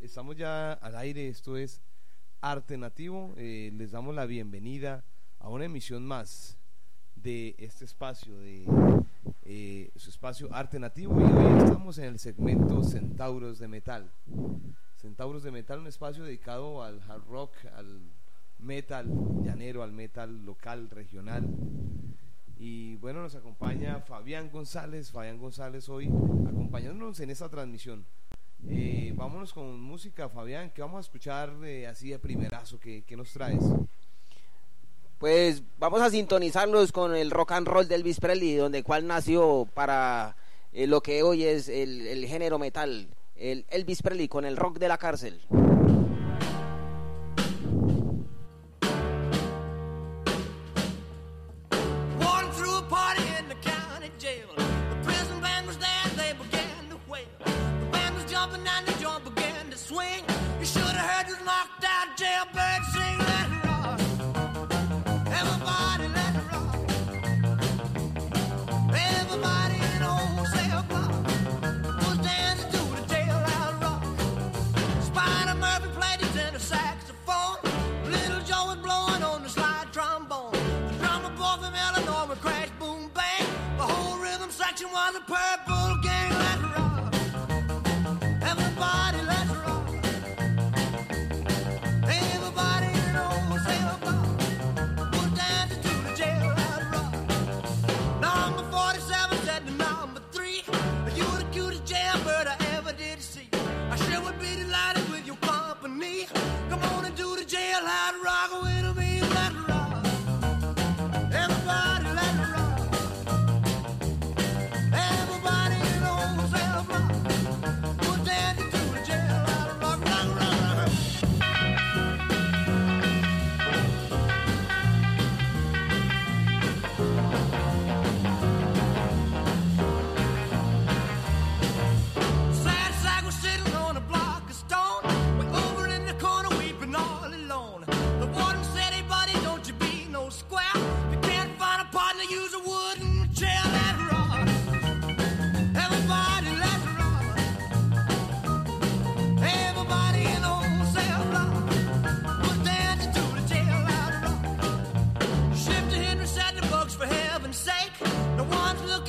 estamos ya al aire, esto es Arte Nativo. Eh, les damos la bienvenida a una emisión más de este espacio, de eh, su espacio Arte Nativo. Y hoy estamos en el segmento Centauros de Metal. Centauros de Metal, un espacio dedicado al hard rock, al metal llanero, al metal local, regional. Y bueno, nos acompaña Fabián González, Fabián González hoy acompañándonos en esta transmisión. Eh, vámonos con música, Fabián, que vamos a escuchar así de primerazo, ¿qué, nos traes? Pues vamos a sintonizarlos con el rock and roll del Elvis Presley, donde cual nació para eh, lo que hoy es el, el género metal, el Elvis Presley con el rock de la cárcel. jumping and the jump began to swing. You should have heard this knocked out jailbird.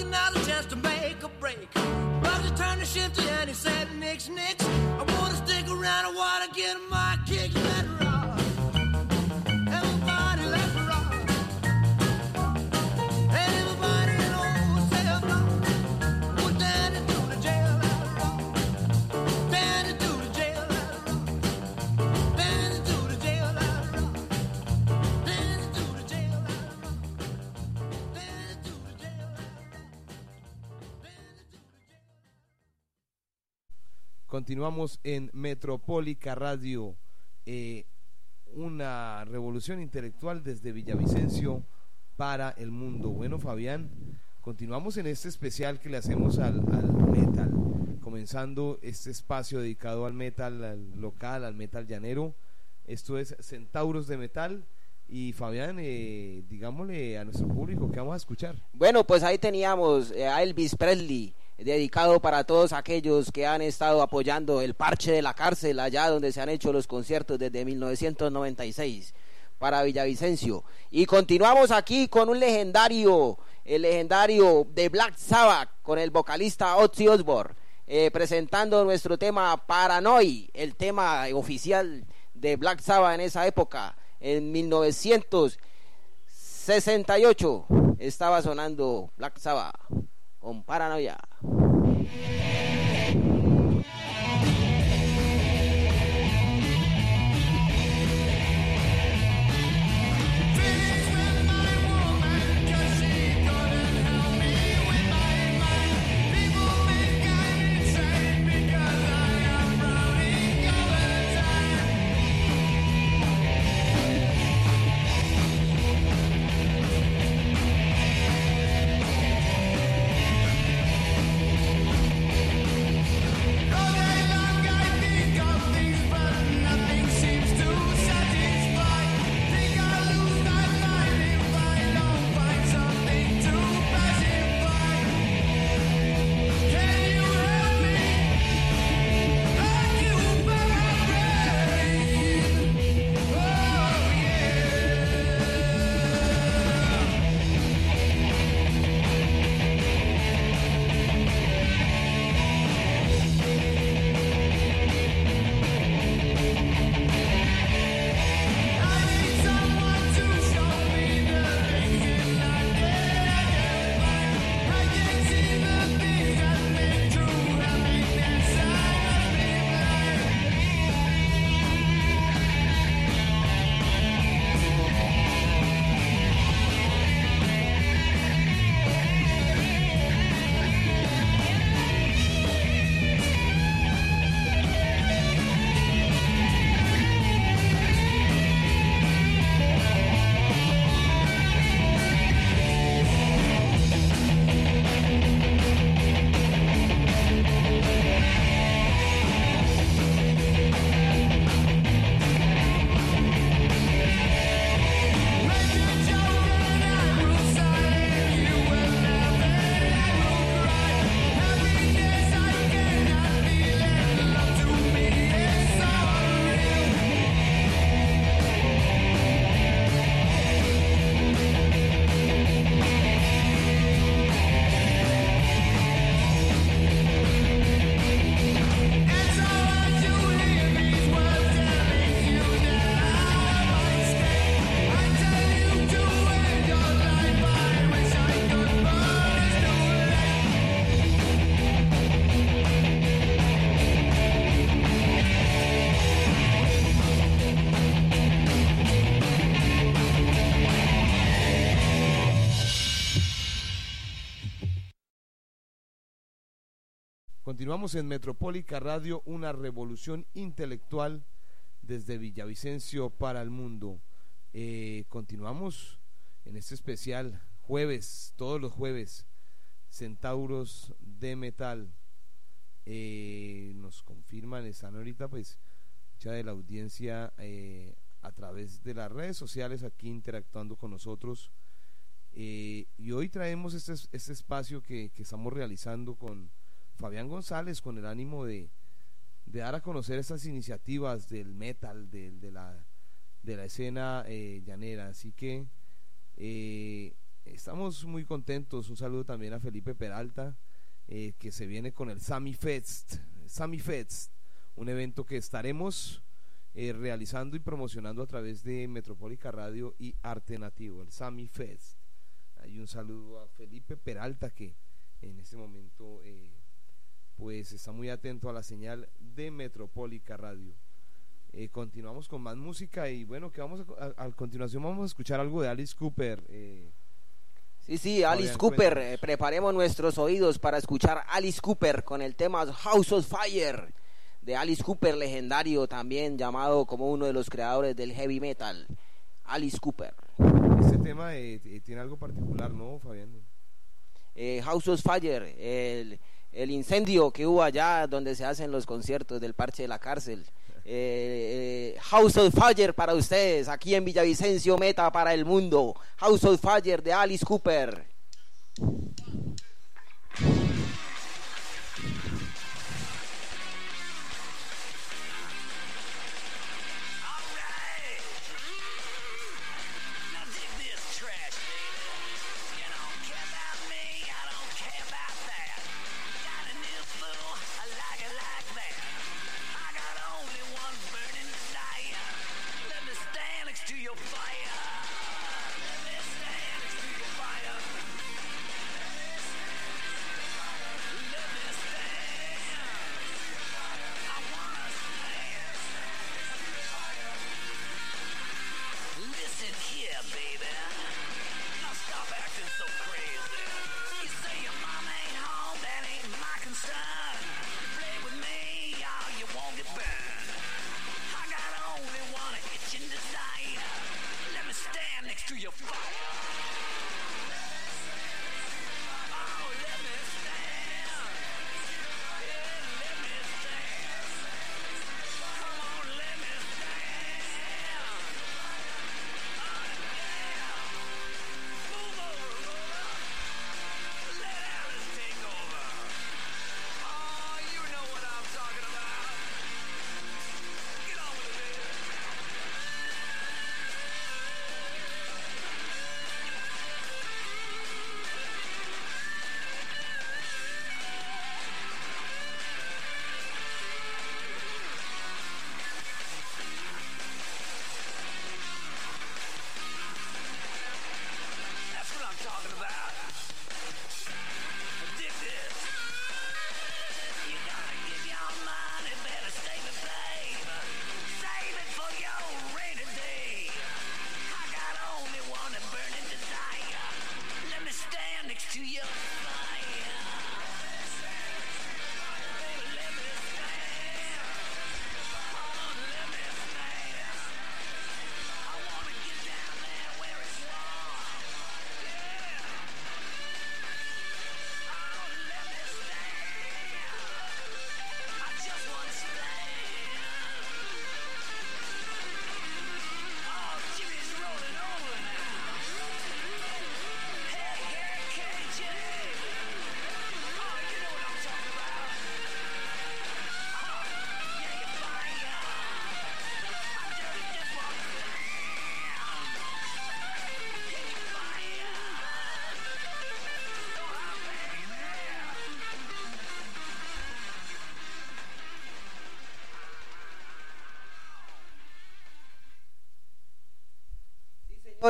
looking out a chance to make a break. But he turned and shifted and he said, Nick's Nick. Continuamos en Metropólica Radio, eh, una revolución intelectual desde Villavicencio para el mundo. Bueno, Fabián, continuamos en este especial que le hacemos al, metal, comenzando este espacio dedicado al metal al local, al metal llanero. Esto es Centauros de Metal. Y Fabián, eh, digámosle a nuestro público que vamos a escuchar. Bueno, pues ahí teníamos a Elvis Presley dedicado para todos aquellos que han estado apoyando el parche de la cárcel allá donde se han hecho los conciertos desde 1996 para Villavicencio. Y continuamos aquí con un legendario, el legendario de Black Sabbath con el vocalista Ozzy Osbourne, eh, presentando nuestro tema Paranoid, el tema oficial de Black Sabbath en esa época, en 1968 estaba sonando Black Sabbath con Paranoia. Continuamos en Metropólica Radio, una revolución intelectual desde Villavicencio para el mundo. Eh, continuamos en este especial jueves, todos los jueves, Centauros de Metal. Eh, nos confirman, están ahorita pues ya de la audiencia eh, a través de las redes sociales aquí interactuando con nosotros. y hoy traemos este, este espacio que, que estamos realizando con Fabián González con el ánimo de, dar a conocer estas iniciativas del metal, de, la escena eh, llanera. Así que eh, estamos muy contentos. Un saludo también a Felipe Peralta, eh, que se viene con el Sami Fest. Sami Fest, un evento que estaremos realizando y promocionando a través de Metropólica Radio y Arte Nativo, el Sami Fest. Hay un saludo a Felipe Peralta que en este momento pues está muy atento a la señal de Metropólica Radio. Eh, continuamos con más música y bueno, que vamos a, continuación vamos a escuchar algo de Alice Cooper. Eh, sí, sí, Alice Cooper, eh, preparemos nuestros oídos para escuchar Alice Cooper con el tema House of Fire de Alice Cooper, legendario también llamado como uno de los creadores del heavy metal, Alice Cooper. Este tema tiene algo particular, ¿no, Fabián? House of Fire, el el incendio que hubo allá donde se hacen los conciertos del parche de la cárcel. Eh, eh, House of Fire para ustedes, aquí en Villavicencio Meta para el mundo. House of Fire de Alice Cooper.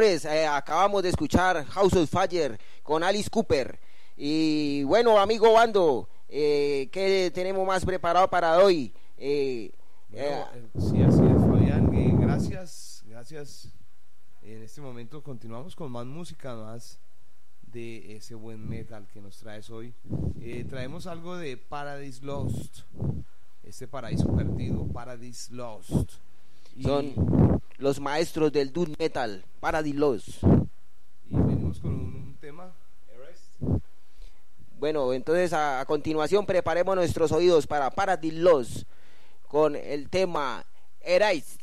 Señores, eh, acabamos de escuchar House of Fire con Alice Cooper. Y bueno, amigo Bando, eh, ¿qué tenemos más preparado para hoy? Eh, eh, sí, así es, Fabián. gracias, gracias. En este momento continuamos con más música, más de ese buen metal que nos traes hoy. Eh, traemos algo de Paradise Lost, este paraíso perdido, Paradise Lost. Son los maestros del doom metal, Paradise Lost. Y venimos con un, tema, Bueno, entonces a, continuación preparemos nuestros oídos para Paradise Lost con el tema Erased.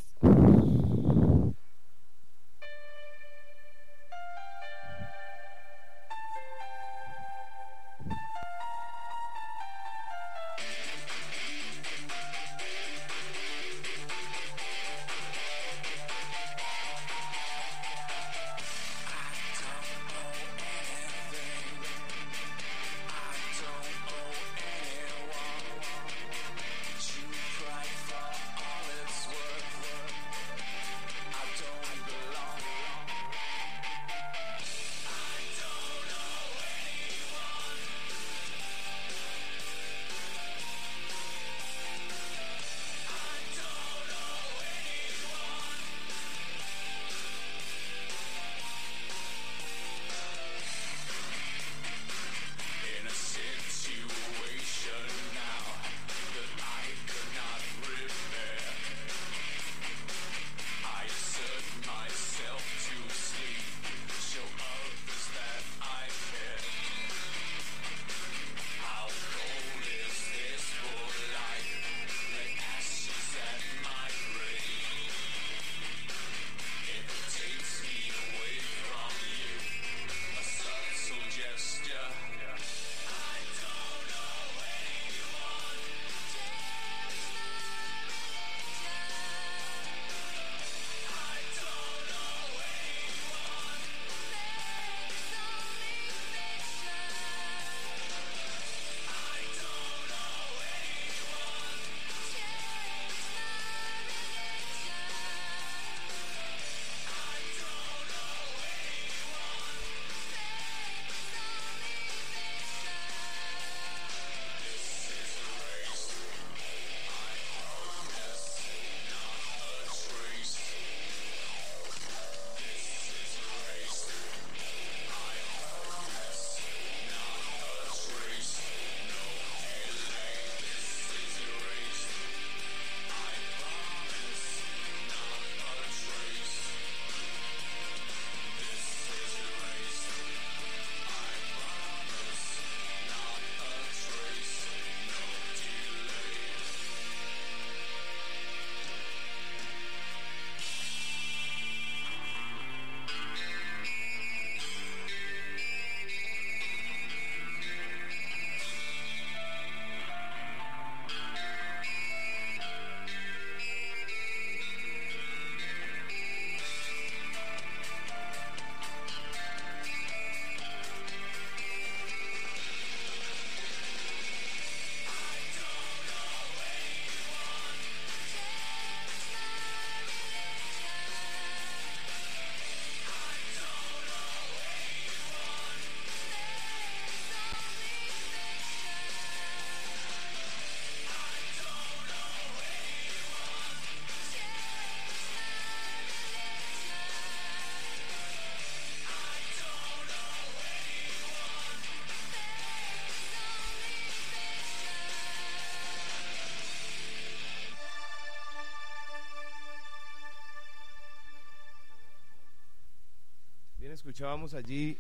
Escuchábamos allí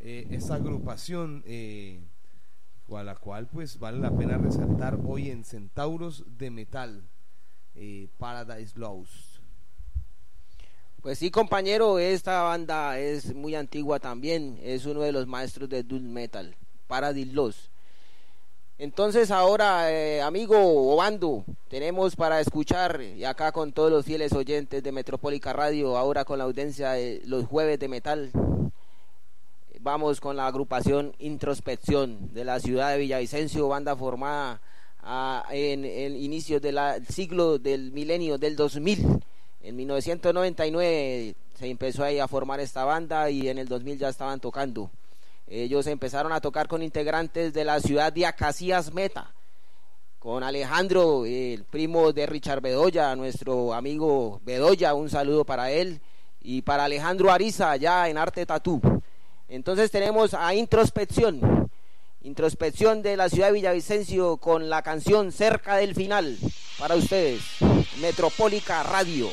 eh, esta agrupación eh, a la cual pues vale la pena resaltar hoy en Centauros de Metal, eh, Paradise Lost. Pues sí, compañero, esta banda es muy antigua también, es uno de los maestros de Doom Metal, Paradise Lost. Entonces ahora, eh, amigo Obando, tenemos para escuchar, y acá con todos los fieles oyentes de Metropólica Radio, ahora con la audiencia de los jueves de metal, vamos con la agrupación Introspección de la ciudad de Villavicencio, banda formada ah, en el inicio del siglo del milenio del 2000. En 1999 se empezó ahí a formar esta banda y en el 2000 ya estaban tocando. Ellos empezaron a tocar con integrantes de la ciudad de Acacias Meta, con Alejandro, el primo de Richard Bedoya, nuestro amigo Bedoya, un saludo para él, y para Alejandro Ariza, allá en Arte Tatú. Entonces tenemos a Introspección. Introspección de la ciudad de Villavicencio con la canción Cerca del Final para ustedes. Metropólica Radio.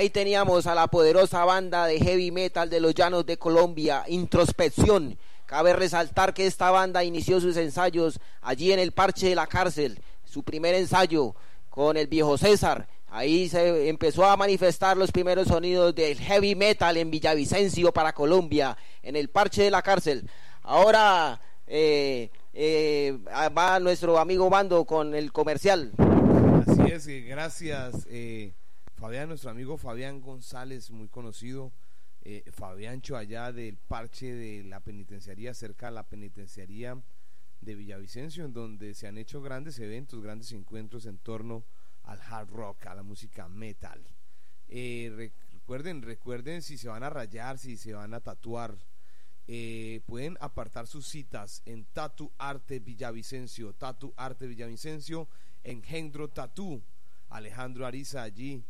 Ahí teníamos a la poderosa banda de heavy metal de los llanos de Colombia, Introspección. Cabe resaltar que esta banda inició sus ensayos allí en el parche de la cárcel, su primer ensayo con el viejo César. Ahí se empezó a manifestar los primeros sonidos del heavy metal en Villavicencio para Colombia, en el parche de la cárcel. Ahora eh, eh, va nuestro amigo Bando con el comercial. Así es, eh, gracias Fabián, nuestro amigo Fabián González, muy conocido. Fabiancho allá del parche de la penitenciaría, cerca de la penitenciaría de Villavicencio, en donde se han hecho grandes eventos, grandes encuentros en torno al hard rock, a la música metal. Eh, recuerden, recuerden si se van a rayar, si se van a tatuar, eh, pueden apartar sus citas en Tatu Arte Villavicencio, Tatu Arte Villavicencio, Engendro Tatu, Alejandro Ariza allí,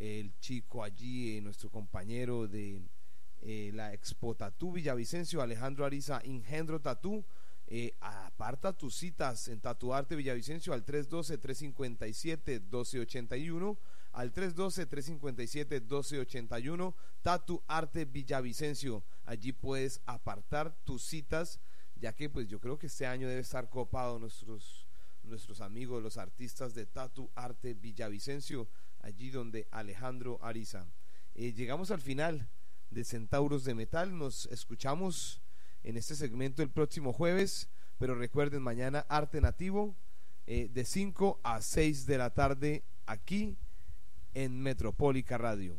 el chico allí, eh, nuestro compañero de la Expo Tatu Villavicencio, Alejandro Ariza, Engendro Tatu, eh, aparta tus citas en Tatuarte Villavicencio al 312-357-1281, al 312-357-1281, Tatu Arte Villavicencio. Allí puedes apartar tus citas, ya que pues yo creo que este año debe estar copado nuestros, nuestros amigos, los artistas de Tatu Arte Villavicencio, allí donde Alejandro Ariza. Eh, llegamos al final de Centauros de Metal, nos escuchamos en este segmento el próximo jueves. Pero recuerden, mañana Arte Nativo eh, de 5 a 6 de la tarde aquí en Metropólica Radio.